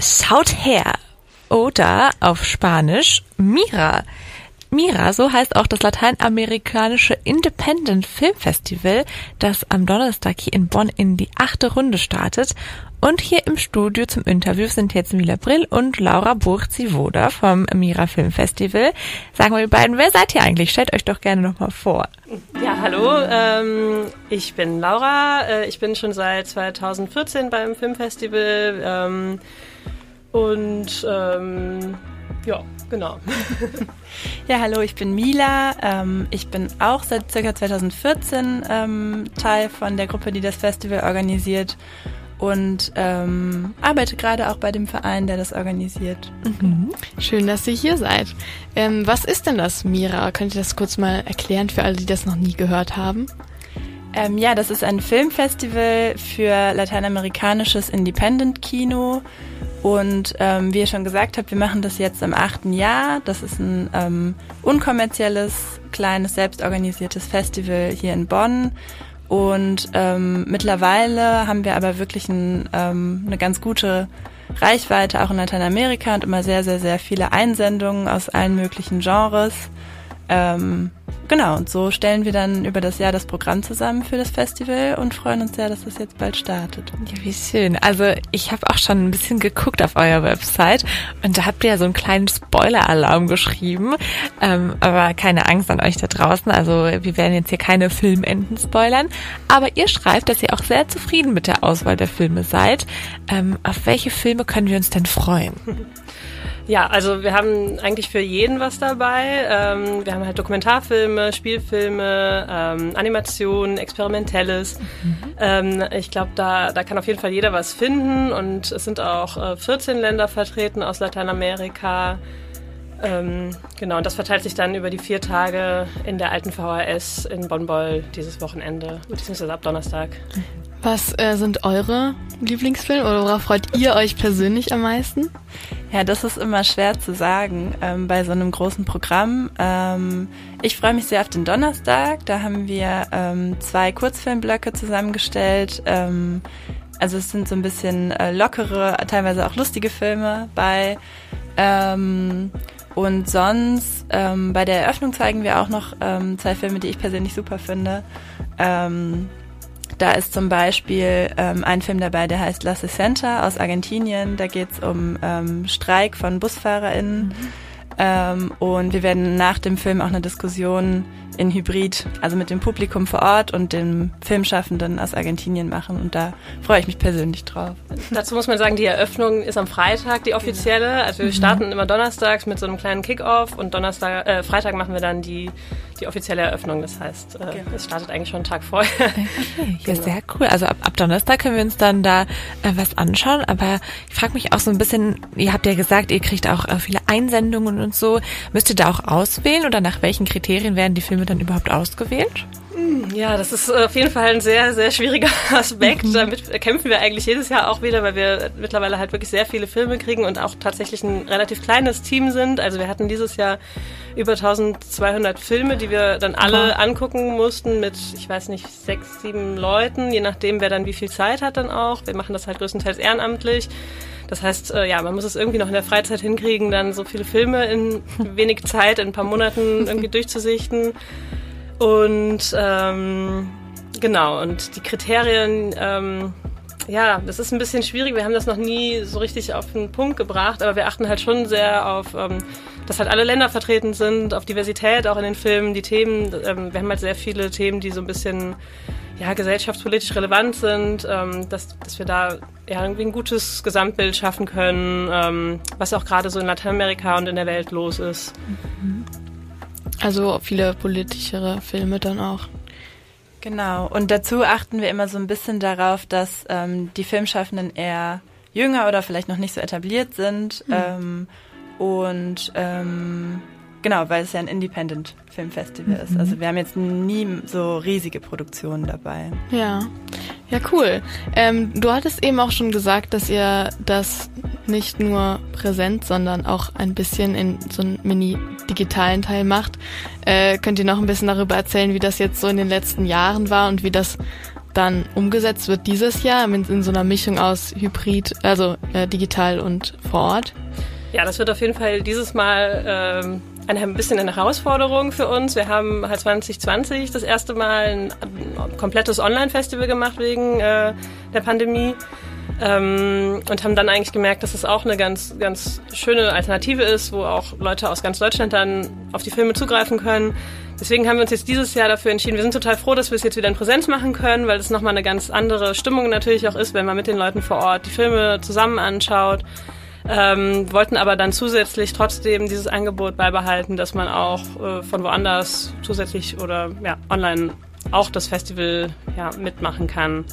Schaut her! Oder auf Spanisch Mira. Mira, so heißt auch das lateinamerikanische Independent Film Festival, das am Donnerstag hier in Bonn in die achte Runde startet. Und hier im Studio zum Interview sind jetzt Mila Brill und Laura Burzi-Woda vom Mira Film Festival. Sagen wir beiden, wer seid ihr eigentlich? Stellt euch doch gerne nochmal vor. Hallo, ähm, ich bin Laura. Äh, ich bin schon seit 2014 beim Filmfestival ähm, und ähm, ja, genau. ja, hallo, ich bin Mila. Ähm, ich bin auch seit ca. 2014 ähm, Teil von der Gruppe, die das Festival organisiert und ähm, arbeite gerade auch bei dem Verein, der das organisiert. Mhm. Schön, dass ihr hier seid. Ähm, was ist denn das Mira? Könnt ihr das kurz mal erklären für alle, die das noch nie gehört haben? Ähm, ja, das ist ein Filmfestival für lateinamerikanisches Independent-Kino. Und ähm, wie ihr schon gesagt habt, wir machen das jetzt im achten Jahr. Das ist ein ähm, unkommerzielles, kleines, selbstorganisiertes Festival hier in Bonn. Und ähm, mittlerweile haben wir aber wirklich ein, ähm, eine ganz gute Reichweite auch in Lateinamerika und immer sehr, sehr, sehr viele Einsendungen aus allen möglichen Genres. Ähm, genau, und so stellen wir dann über das Jahr das Programm zusammen für das Festival und freuen uns sehr, dass das jetzt bald startet. Ja, wie schön. Also ich habe auch schon ein bisschen geguckt auf eurer Website und da habt ihr ja so einen kleinen Spoiler-Alarm geschrieben. Ähm, aber keine Angst an euch da draußen. Also wir werden jetzt hier keine Filmenden spoilern. Aber ihr schreibt, dass ihr auch sehr zufrieden mit der Auswahl der Filme seid. Ähm, auf welche Filme können wir uns denn freuen? Ja, also wir haben eigentlich für jeden was dabei. Ähm, wir haben halt Dokumentarfilme, Spielfilme, ähm, Animationen, Experimentelles. Mhm. Ähm, ich glaube, da, da kann auf jeden Fall jeder was finden und es sind auch äh, 14 Länder vertreten aus Lateinamerika. Ähm, genau, und das verteilt sich dann über die vier Tage in der alten VHS in Bonn-Boll dieses Wochenende, beziehungsweise ab Donnerstag. Was äh, sind eure Lieblingsfilme oder worauf freut ihr euch persönlich am meisten? Ja, das ist immer schwer zu sagen ähm, bei so einem großen Programm. Ähm, ich freue mich sehr auf den Donnerstag. Da haben wir ähm, zwei Kurzfilmblöcke zusammengestellt. Ähm, also es sind so ein bisschen äh, lockere, teilweise auch lustige Filme bei. Ähm, und sonst ähm, bei der Eröffnung zeigen wir auch noch ähm, zwei Filme, die ich persönlich super finde. Ähm, da ist zum Beispiel ähm, ein Film dabei, der heißt La Sesenta aus Argentinien. Da geht es um ähm, Streik von BusfahrerInnen. Mhm. Ähm, und wir werden nach dem Film auch eine Diskussion in Hybrid, also mit dem Publikum vor Ort und dem Filmschaffenden aus Argentinien machen. Und da freue ich mich persönlich drauf. Dazu muss man sagen, die Eröffnung ist am Freitag, die offizielle. Also wir mhm. starten immer donnerstags mit so einem kleinen Kickoff und Donnerstag, äh, Freitag machen wir dann die, die offizielle Eröffnung. Das heißt, äh, genau. es startet eigentlich schon einen Tag vorher. Okay. Ja, genau. sehr cool. Also ab, ab Donnerstag können wir uns dann da äh, was anschauen. Aber ich frage mich auch so ein bisschen, ihr habt ja gesagt, ihr kriegt auch äh, viele Einsendungen und so. Müsst ihr da auch auswählen oder nach welchen Kriterien werden die Filme dann überhaupt ausgewählt? Ja, das ist auf jeden Fall ein sehr, sehr schwieriger Aspekt. Mhm. Damit kämpfen wir eigentlich jedes Jahr auch wieder, weil wir mittlerweile halt wirklich sehr viele Filme kriegen und auch tatsächlich ein relativ kleines Team sind. Also wir hatten dieses Jahr über 1200 Filme, die wir dann alle angucken mussten mit, ich weiß nicht, sechs, sieben Leuten, je nachdem, wer dann wie viel Zeit hat dann auch. Wir machen das halt größtenteils ehrenamtlich. Das heißt, äh, ja, man muss es irgendwie noch in der Freizeit hinkriegen, dann so viele Filme in wenig Zeit, in ein paar Monaten irgendwie durchzusichten. Und ähm, genau, und die Kriterien, ähm, ja, das ist ein bisschen schwierig. Wir haben das noch nie so richtig auf den Punkt gebracht, aber wir achten halt schon sehr auf, ähm, dass halt alle Länder vertreten sind, auf Diversität auch in den Filmen, die Themen. Ähm, wir haben halt sehr viele Themen, die so ein bisschen ja, gesellschaftspolitisch relevant sind, ähm, dass, dass wir da ja, irgendwie ein gutes Gesamtbild schaffen können, ähm, was auch gerade so in Lateinamerika und in der Welt los ist. Also viele politischere Filme dann auch. Genau, und dazu achten wir immer so ein bisschen darauf, dass ähm, die Filmschaffenden eher jünger oder vielleicht noch nicht so etabliert sind. Mhm. Ähm, und ähm, genau, weil es ja ein Independent Filmfestival mhm. ist. Also wir haben jetzt nie so riesige Produktionen dabei. Ja, ja cool. Ähm, du hattest eben auch schon gesagt, dass ihr das nicht nur präsent, sondern auch ein bisschen in so einem mini-digitalen Teil macht. Äh, könnt ihr noch ein bisschen darüber erzählen, wie das jetzt so in den letzten Jahren war und wie das dann umgesetzt wird dieses Jahr in, in so einer Mischung aus Hybrid, also äh, digital und vor Ort? Ja, das wird auf jeden Fall dieses Mal ähm, ein bisschen eine Herausforderung für uns. Wir haben halt 2020 das erste Mal ein, ein komplettes Online-Festival gemacht wegen äh, der Pandemie. Ähm, und haben dann eigentlich gemerkt, dass es auch eine ganz, ganz schöne Alternative ist, wo auch Leute aus ganz Deutschland dann auf die Filme zugreifen können. Deswegen haben wir uns jetzt dieses Jahr dafür entschieden. Wir sind total froh, dass wir es jetzt wieder in Präsenz machen können, weil es nochmal eine ganz andere Stimmung natürlich auch ist, wenn man mit den Leuten vor Ort die Filme zusammen anschaut. Ähm, wollten aber dann zusätzlich trotzdem dieses Angebot beibehalten, dass man auch äh, von woanders zusätzlich oder ja, online auch das Festival ja, mitmachen kann.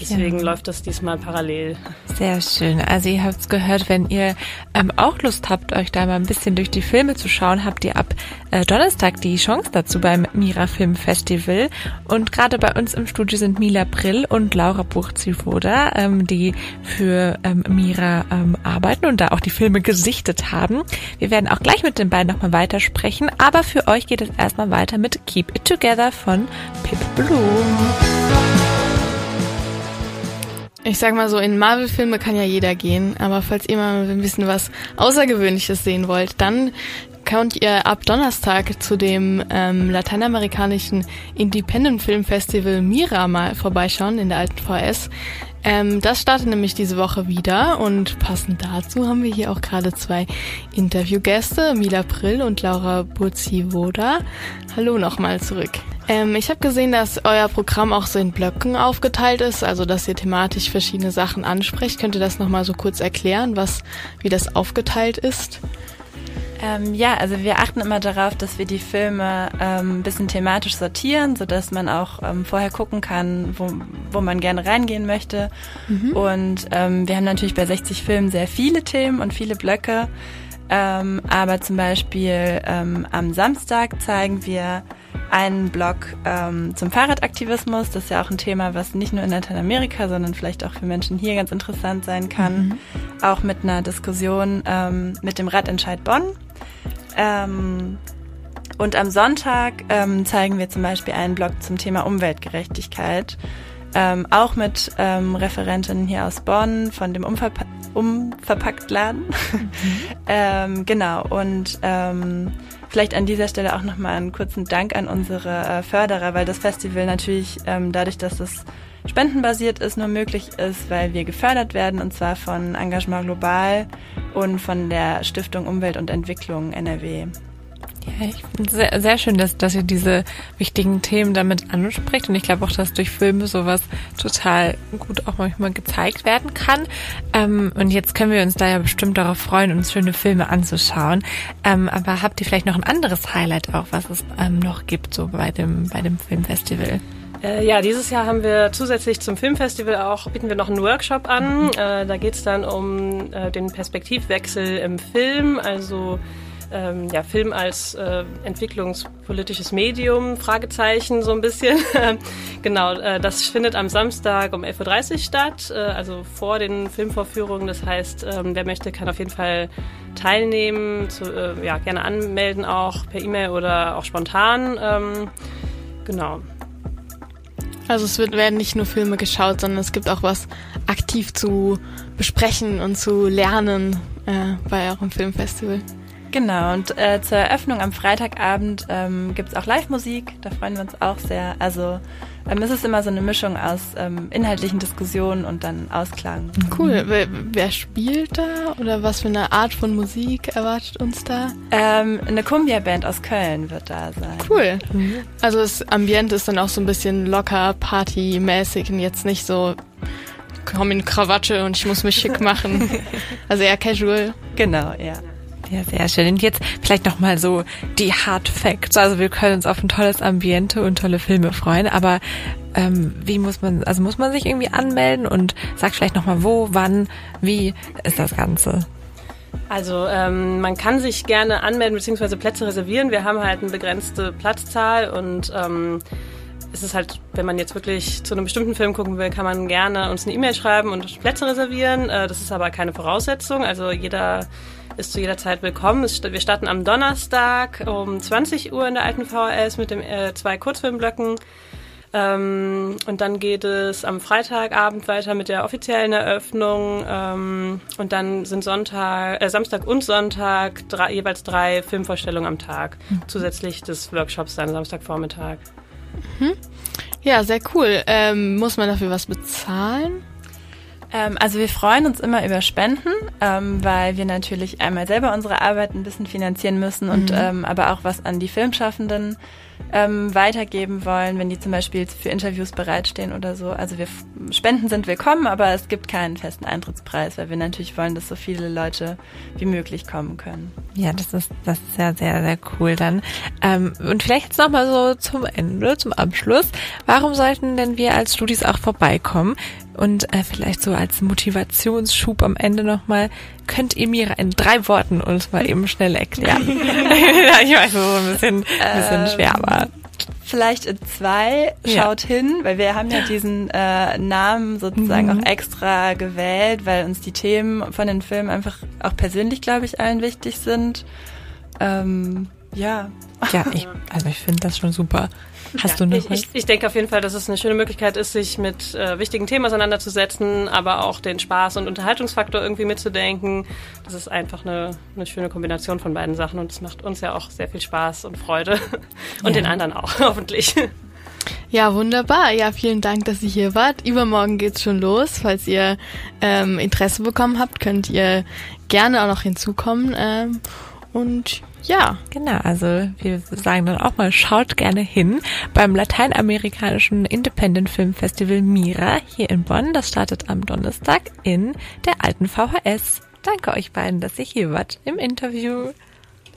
Deswegen ja. läuft das diesmal parallel. Sehr schön. Also ihr habt es gehört, wenn ihr ähm, auch Lust habt, euch da mal ein bisschen durch die Filme zu schauen, habt ihr ab äh, Donnerstag die Chance dazu beim Mira Film Festival. Und gerade bei uns im Studio sind Mila Brill und Laura Buchzivoda, ähm, die für ähm, Mira ähm, arbeiten und da auch die Filme gesichtet haben. Wir werden auch gleich mit den beiden nochmal weitersprechen, aber für euch geht es erstmal weiter mit Keep It Together von Pip Bloom. Ich sag mal so, in Marvel-Filme kann ja jeder gehen, aber falls ihr mal ein bisschen was Außergewöhnliches sehen wollt, dann könnt ihr ab Donnerstag zu dem ähm, lateinamerikanischen Independent Film Festival Mira mal vorbeischauen in der alten VS. Ähm, das startet nämlich diese Woche wieder und passend dazu haben wir hier auch gerade zwei Interviewgäste, Mila Prill und Laura Burzi-Woda. Hallo nochmal zurück. Ähm, ich habe gesehen, dass euer Programm auch so in Blöcken aufgeteilt ist, also dass ihr thematisch verschiedene Sachen ansprecht. Könnt ihr das nochmal so kurz erklären, was, wie das aufgeteilt ist? Ähm, ja, also wir achten immer darauf, dass wir die Filme ähm, ein bisschen thematisch sortieren, sodass man auch ähm, vorher gucken kann, wo, wo man gerne reingehen möchte. Mhm. Und ähm, wir haben natürlich bei 60 Filmen sehr viele Themen und viele Blöcke. Ähm, aber zum Beispiel ähm, am Samstag zeigen wir einen Blog zum Fahrradaktivismus. Das ist ja auch ein Thema, was nicht nur in Lateinamerika, sondern vielleicht auch für Menschen hier ganz interessant sein kann. Mhm. Auch mit einer Diskussion mit dem Radentscheid Bonn. Ähm, und am Sonntag ähm, zeigen wir zum Beispiel einen Blog zum Thema Umweltgerechtigkeit. Ähm, auch mit ähm, Referentinnen hier aus Bonn von dem Umverpa Umverpacktladen. Mhm. ähm, genau, und ähm, Vielleicht an dieser Stelle auch nochmal einen kurzen Dank an unsere äh, Förderer, weil das Festival natürlich ähm, dadurch, dass es spendenbasiert ist, nur möglich ist, weil wir gefördert werden und zwar von Engagement Global und von der Stiftung Umwelt und Entwicklung NRW. Ja, ich finde sehr, sehr schön, dass, dass ihr diese wichtigen Themen damit anspricht. Und ich glaube auch, dass durch Filme sowas total gut auch manchmal gezeigt werden kann. Ähm, und jetzt können wir uns da ja bestimmt darauf freuen, uns schöne Filme anzuschauen. Ähm, aber habt ihr vielleicht noch ein anderes Highlight auch, was es ähm, noch gibt, so bei dem, bei dem Filmfestival? Äh, ja, dieses Jahr haben wir zusätzlich zum Filmfestival auch, bieten wir noch einen Workshop an. Äh, da geht es dann um äh, den Perspektivwechsel im Film, also ähm, ja, Film als äh, entwicklungspolitisches Medium, Fragezeichen so ein bisschen. genau, äh, das findet am Samstag um 11.30 Uhr statt, äh, also vor den Filmvorführungen. Das heißt, ähm, wer möchte, kann auf jeden Fall teilnehmen, zu, ja, gerne anmelden auch per E-Mail oder auch spontan. Ähm, genau. Also es werden nicht nur Filme geschaut, sondern es gibt auch was aktiv zu besprechen und zu lernen äh, bei eurem Filmfestival. Genau, und äh, zur Eröffnung am Freitagabend ähm, gibt es auch Live-Musik, da freuen wir uns auch sehr. Also ähm, es ist immer so eine Mischung aus ähm, inhaltlichen Diskussionen und dann Ausklang. Cool. Wer, wer, spielt da oder was für eine Art von Musik erwartet uns da? Ähm, eine Kumbia-Band aus Köln wird da sein. Cool. Mhm. Also das Ambiente ist dann auch so ein bisschen locker, partymäßig und jetzt nicht so komm in Krawatte und ich muss mich schick machen. also eher casual. Genau, ja. Ja, sehr schön. Und jetzt vielleicht nochmal so die Hard Facts. Also wir können uns auf ein tolles Ambiente und tolle Filme freuen, aber ähm, wie muss man, also muss man sich irgendwie anmelden und sagt vielleicht nochmal wo, wann, wie ist das Ganze? Also ähm, man kann sich gerne anmelden bzw. Plätze reservieren. Wir haben halt eine begrenzte Platzzahl und ähm, es ist halt, wenn man jetzt wirklich zu einem bestimmten Film gucken will, kann man gerne uns eine E-Mail schreiben und Plätze reservieren. Äh, das ist aber keine Voraussetzung. Also jeder ist zu jeder Zeit willkommen. Wir starten am Donnerstag um 20 Uhr in der alten VHS mit den äh, zwei Kurzfilmblöcken. Ähm, und dann geht es am Freitagabend weiter mit der offiziellen Eröffnung. Ähm, und dann sind Sonntag, äh, Samstag und Sonntag drei, jeweils drei Filmvorstellungen am Tag. Mhm. Zusätzlich des Workshops dann Samstagvormittag. Mhm. Ja, sehr cool. Ähm, muss man dafür was bezahlen? Ähm, also wir freuen uns immer über Spenden, ähm, weil wir natürlich einmal selber unsere Arbeit ein bisschen finanzieren müssen und mhm. ähm, aber auch was an die Filmschaffenden ähm, weitergeben wollen, wenn die zum Beispiel für Interviews bereitstehen oder so. Also wir Spenden sind willkommen, aber es gibt keinen festen Eintrittspreis, weil wir natürlich wollen, dass so viele Leute wie möglich kommen können. Ja, das ist das ist ja sehr sehr cool dann. Ähm, und vielleicht jetzt noch mal so zum Ende, zum Abschluss. Warum sollten denn wir als Studis auch vorbeikommen? Und äh, vielleicht so als Motivationsschub am Ende nochmal, könnt ihr mir in drei Worten uns mal eben schnell erklären? ich weiß, so ein bisschen, ein bisschen ähm, schwer, aber vielleicht in zwei. Schaut ja. hin, weil wir haben ja diesen äh, Namen sozusagen mhm. auch extra gewählt, weil uns die Themen von den Filmen einfach auch persönlich, glaube ich, allen wichtig sind. Ähm, ja. Ja, ich, also ich finde das schon super. Hast ja, du noch ich, ich, denke auf jeden Fall, dass es eine schöne Möglichkeit ist, sich mit äh, wichtigen Themen auseinanderzusetzen, aber auch den Spaß und Unterhaltungsfaktor irgendwie mitzudenken. Das ist einfach eine, eine schöne Kombination von beiden Sachen und es macht uns ja auch sehr viel Spaß und Freude und ja. den anderen auch, hoffentlich. Ja, wunderbar. Ja, vielen Dank, dass ihr hier wart. Übermorgen geht's schon los. Falls ihr ähm, Interesse bekommen habt, könnt ihr gerne auch noch hinzukommen. Ähm, und ja. Genau, also wir sagen dann auch mal, schaut gerne hin beim lateinamerikanischen Independent Film Festival Mira hier in Bonn. Das startet am Donnerstag in der alten VHS. Danke euch beiden, dass ihr hier wart im Interview.